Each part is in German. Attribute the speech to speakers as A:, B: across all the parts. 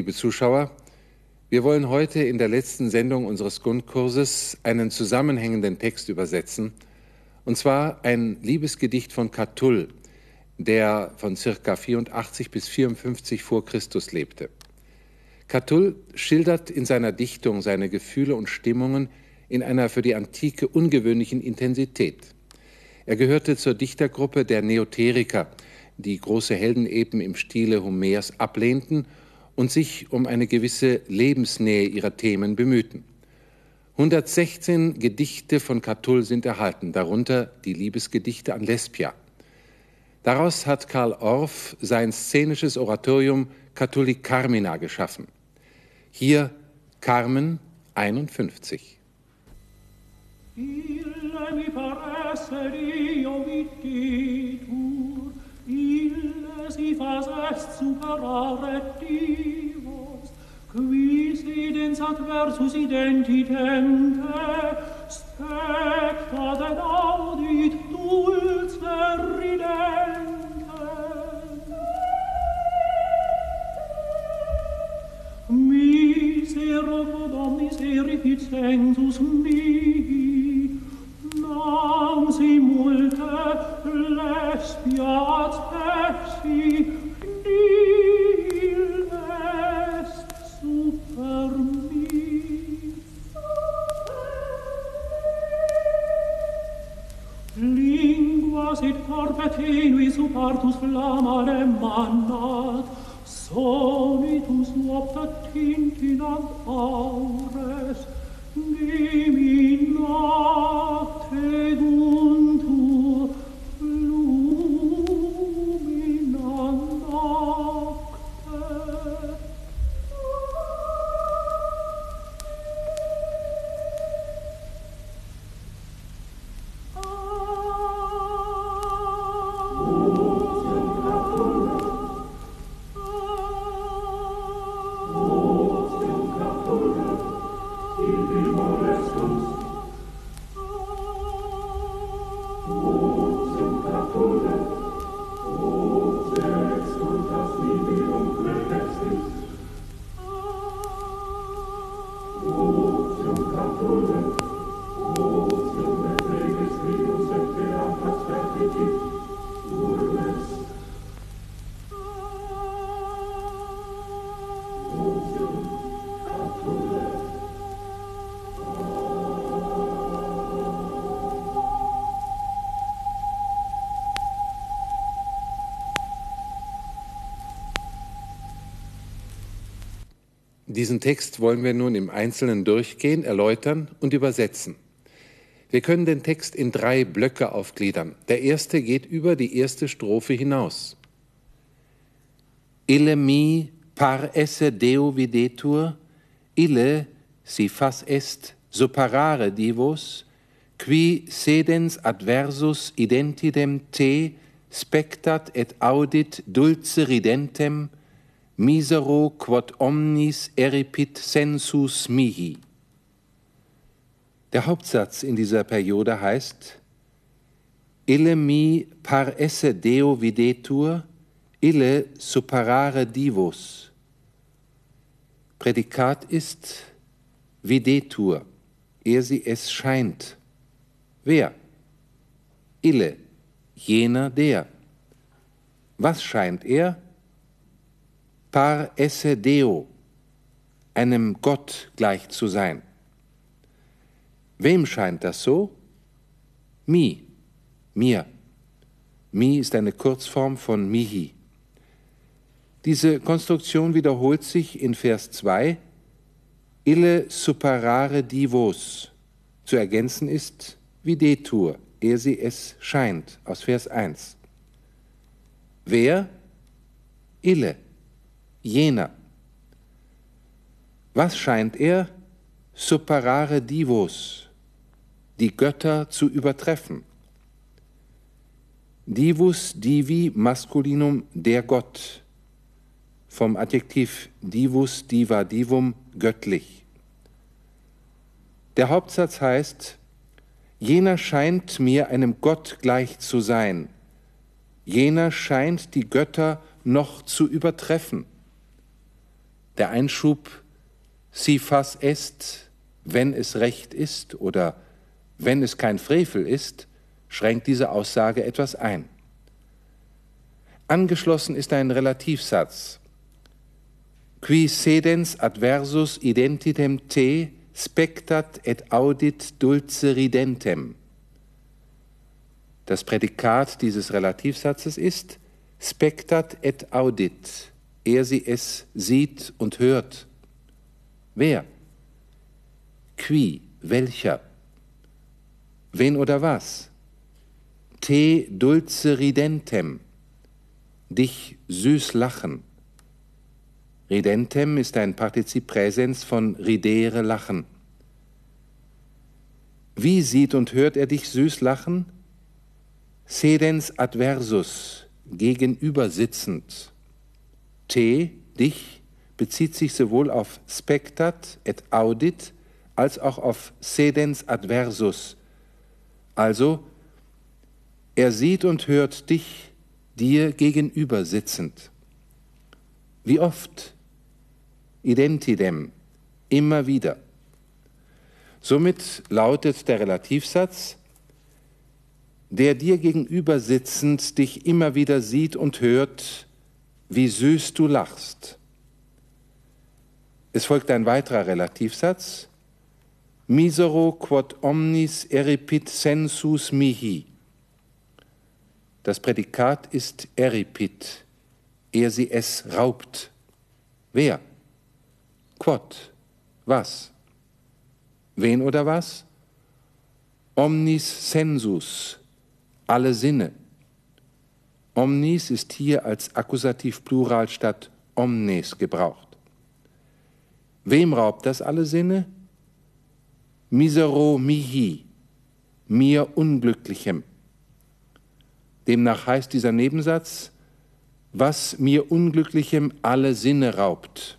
A: Liebe Zuschauer, wir wollen heute in der letzten Sendung unseres Grundkurses einen zusammenhängenden Text übersetzen, und zwar ein Liebesgedicht von Catull, der von circa 84 bis 54 vor Christus lebte. Catull schildert in seiner Dichtung seine Gefühle und Stimmungen in einer für die Antike ungewöhnlichen Intensität. Er gehörte zur Dichtergruppe der Neoteriker, die große Heldenepen im Stile Homers ablehnten und sich um eine gewisse Lebensnähe ihrer Themen bemühten. 116 Gedichte von Catull sind erhalten, darunter die Liebesgedichte an Lesbia. Daraus hat Karl Orff sein szenisches Oratorium Catulli Carmina geschaffen. Hier Carmen 51. Ille mi paresse vittitur, ille si fas est superare divos, quis idens adversus identitem te, spectas et audit dulce ridente. Misero quod omnis erificent sus sit torpe tenui su partus flammare mannat, sonitus nopta tintinam aures, diminat egum, Diesen Text wollen wir nun im Einzelnen durchgehen, erläutern und übersetzen. Wir können den Text in drei Blöcke aufgliedern. Der erste geht über die erste Strophe hinaus. Ille mi par esse Deo videtur, ille si fas est superare divos, qui sedens adversus identidem te spectat et audit dulce ridentem, misero quod omnis eripit sensus mihi. Der Hauptsatz in dieser Periode heißt Ille mi par esse Deo videtur, ille superare divus. Prädikat ist videtur, er sie es scheint. Wer? Ille, jener der. Was scheint er? Par esse Deo, einem Gott gleich zu sein. Wem scheint das so? Mi, mir. Mi ist eine Kurzform von mihi. Diese Konstruktion wiederholt sich in Vers 2. Ille superare divos. Zu ergänzen ist videtur, er sie es scheint, aus Vers 1. Wer? Ille jener. Was scheint er? Superare divos, die Götter zu übertreffen. Divus divi masculinum der Gott, vom Adjektiv divus diva divum göttlich. Der Hauptsatz heißt, jener scheint mir einem Gott gleich zu sein, jener scheint die Götter noch zu übertreffen. Der Einschub si fas est, wenn es recht ist oder wenn es kein Frevel ist, schränkt diese Aussage etwas ein. Angeschlossen ist ein Relativsatz. Qui sedens adversus identitem te spectat et audit dulce ridentem. Das Prädikat dieses Relativsatzes ist spectat et audit. Er sie es sieht und hört. Wer? Qui? Welcher? Wen oder was? Te dulce ridentem. Dich süß lachen. Ridentem ist ein Partizip Präsens von ridere lachen. Wie sieht und hört er dich süß lachen? Sedens adversus, gegenüber sitzend. Te, dich, bezieht sich sowohl auf spectat et audit als auch auf sedens adversus. Also, er sieht und hört dich, dir gegenüber sitzend. Wie oft? Identidem, immer wieder. Somit lautet der Relativsatz, der dir gegenüber sitzend dich immer wieder sieht und hört, wie süß du lachst. Es folgt ein weiterer Relativsatz, misero quod omnis eripit sensus mihi. Das Prädikat ist eripit, er sie es raubt. Wer? Quod. Was? Wen oder was? Omnis sensus, alle Sinne. Omnis ist hier als Akkusativ Plural statt omnes gebraucht. Wem raubt das alle Sinne? Misero mihi, mir Unglücklichem. Demnach heißt dieser Nebensatz, was mir Unglücklichem alle Sinne raubt.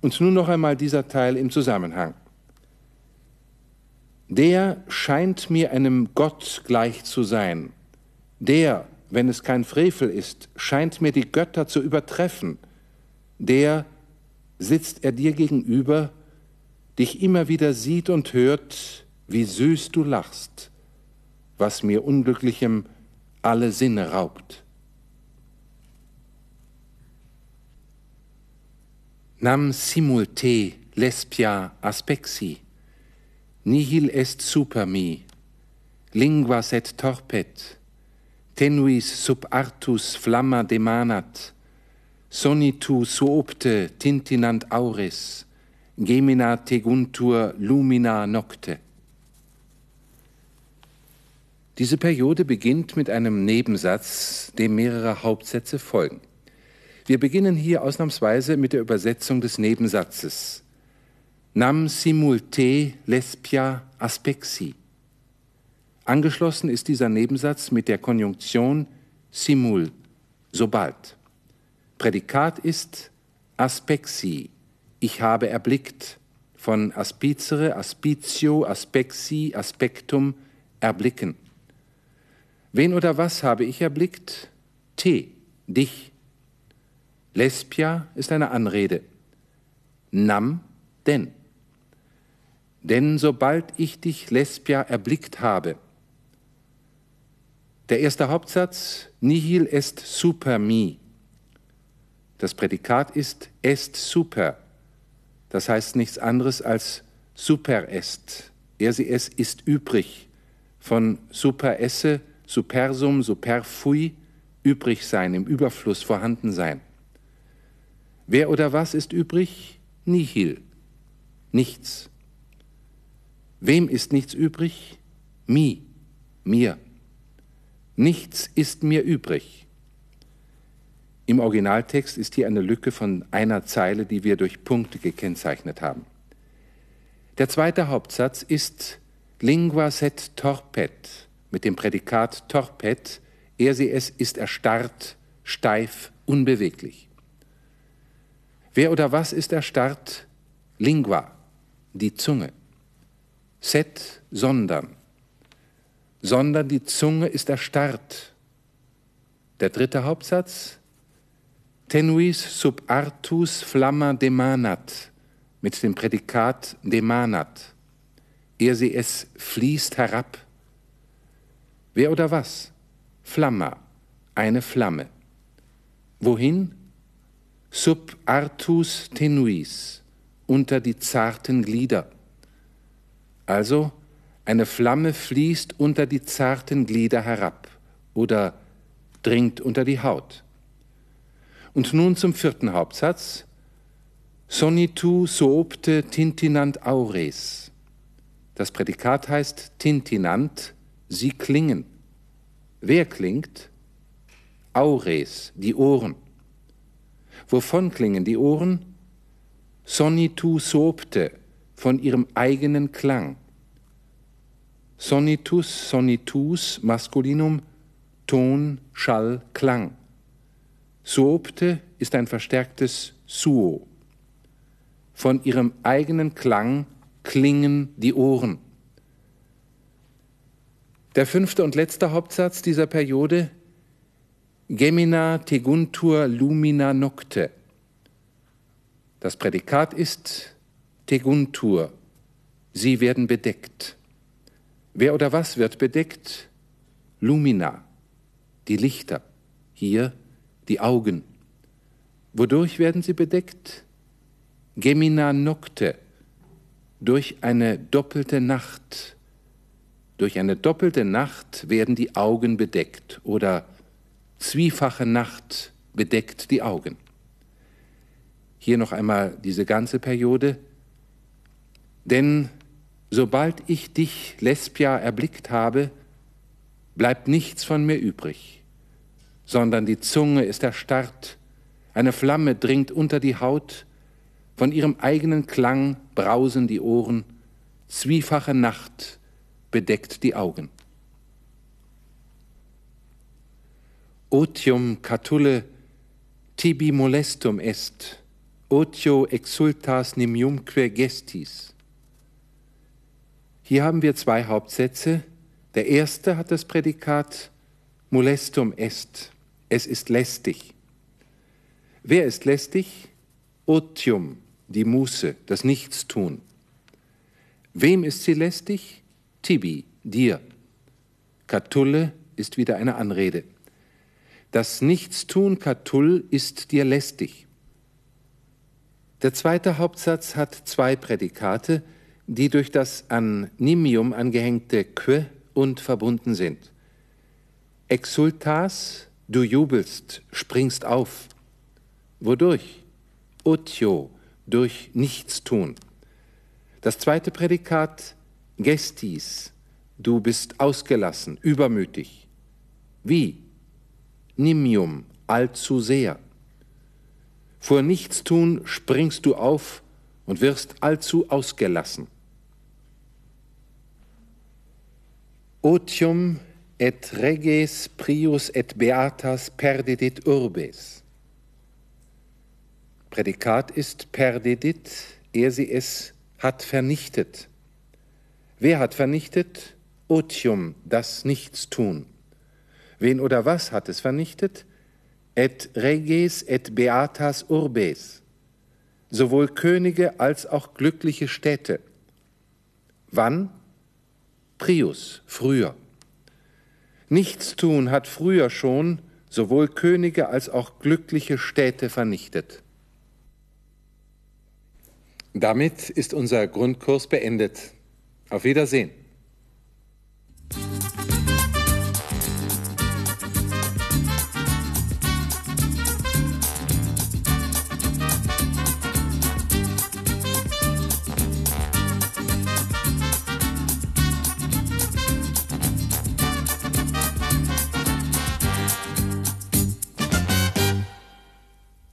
A: Und nun noch einmal dieser Teil im Zusammenhang. Der scheint mir einem Gott gleich zu sein. Der, wenn es kein Frevel ist, scheint mir die Götter zu übertreffen. Der sitzt er dir gegenüber, dich immer wieder sieht und hört, wie süß du lachst, was mir Unglücklichem alle Sinne raubt. Nam simulte lesbia aspexi, nihil est super mi, lingua set torpet, tenuis sub artus flamma demanat, sonitu suopte tintinant auris, gemina teguntur lumina nocte. Diese Periode beginnt mit einem Nebensatz, dem mehrere Hauptsätze folgen. Wir beginnen hier ausnahmsweise mit der Übersetzung des Nebensatzes. Nam simulte lesbia aspexi. Angeschlossen ist dieser Nebensatz mit der Konjunktion simul, sobald. Prädikat ist aspexi, ich habe erblickt, von aspicere, aspitio, aspexi, aspectum, erblicken. Wen oder was habe ich erblickt? Te, dich. Lesbia ist eine Anrede. Nam, denn. Denn sobald ich dich, Lesbia, erblickt habe, der erste Hauptsatz, nihil est super mi. Das Prädikat ist est super. Das heißt nichts anderes als super est. Er sie es ist übrig. Von super esse, supersum, superfui, übrig sein, im Überfluss vorhanden sein. Wer oder was ist übrig? Nihil. Nichts. Wem ist nichts übrig? Mi. Mir. Nichts ist mir übrig. Im Originaltext ist hier eine Lücke von einer Zeile, die wir durch Punkte gekennzeichnet haben. Der zweite Hauptsatz ist Lingua set torpet mit dem Prädikat torpet. Er sie es ist erstarrt, steif, unbeweglich. Wer oder was ist erstarrt? Lingua, die Zunge. Set, sondern. Sondern die Zunge ist erstarrt. Der dritte Hauptsatz. tenuis sub artus flamma demanat, mit dem Prädikat demanat, er sie es fließt herab. Wer oder was? Flamma, eine Flamme. Wohin? Sub artus tenuis, unter die zarten Glieder. Also eine Flamme fließt unter die zarten Glieder herab oder dringt unter die Haut. Und nun zum vierten Hauptsatz. Sonitu soopte tintinant aures. Das Prädikat heißt tintinant, sie klingen. Wer klingt? Aures, die Ohren. Wovon klingen die Ohren? Sonitu soopte, von ihrem eigenen Klang. Sonitus, sonitus, Maskulinum, Ton, Schall, Klang. Soopte ist ein verstärktes Suo. Von ihrem eigenen Klang klingen die Ohren. Der fünfte und letzte Hauptsatz dieser Periode Gemina teguntur lumina nocte. Das Prädikat ist teguntur. Sie werden bedeckt. Wer oder was wird bedeckt? Lumina, die Lichter. Hier die Augen. Wodurch werden sie bedeckt? Gemina nocte, durch eine doppelte Nacht. Durch eine doppelte Nacht werden die Augen bedeckt oder zwiefache Nacht bedeckt die Augen. Hier noch einmal diese ganze Periode. Denn sobald ich dich, Lesbia, erblickt habe, bleibt nichts von mir übrig, sondern die Zunge ist erstarrt, eine Flamme dringt unter die Haut, von ihrem eigenen Klang brausen die Ohren, zwiefache Nacht bedeckt die Augen. Otium catulle tibi molestum est, otio exultas nimiumque gestis. Hier haben wir zwei Hauptsätze. Der erste hat das Prädikat molestum est, es ist lästig. Wer ist lästig? Otium, die Muße, das Nichtstun. Wem ist sie lästig? Tibi, dir. Katulle ist wieder eine Anrede. Das Nichtstun Katull ist dir lästig. Der zweite Hauptsatz hat zwei Prädikate, die durch das an Nimium angehängte que und verbunden sind. Exultas, du jubelst, springst auf. Wodurch? Otio, durch Nichtstun. Das zweite Prädikat gestis, du bist ausgelassen, übermütig. Wie? Nimium, allzu sehr. Vor Nichtstun springst du auf und wirst allzu ausgelassen. Otium et reges prius et beatas perdidit urbes. Prädikat ist perdidit, er sie es hat vernichtet. Wer hat vernichtet? Otium, das Nichtstun. Wen oder was hat es vernichtet? Et reges et beatas urbes. Sowohl Könige als auch glückliche Städte. Wann? Prius, früher. Nichtstun hat früher schon sowohl Könige als auch glückliche Städte vernichtet. Damit ist unser Grundkurs beendet. Auf Wiedersehen.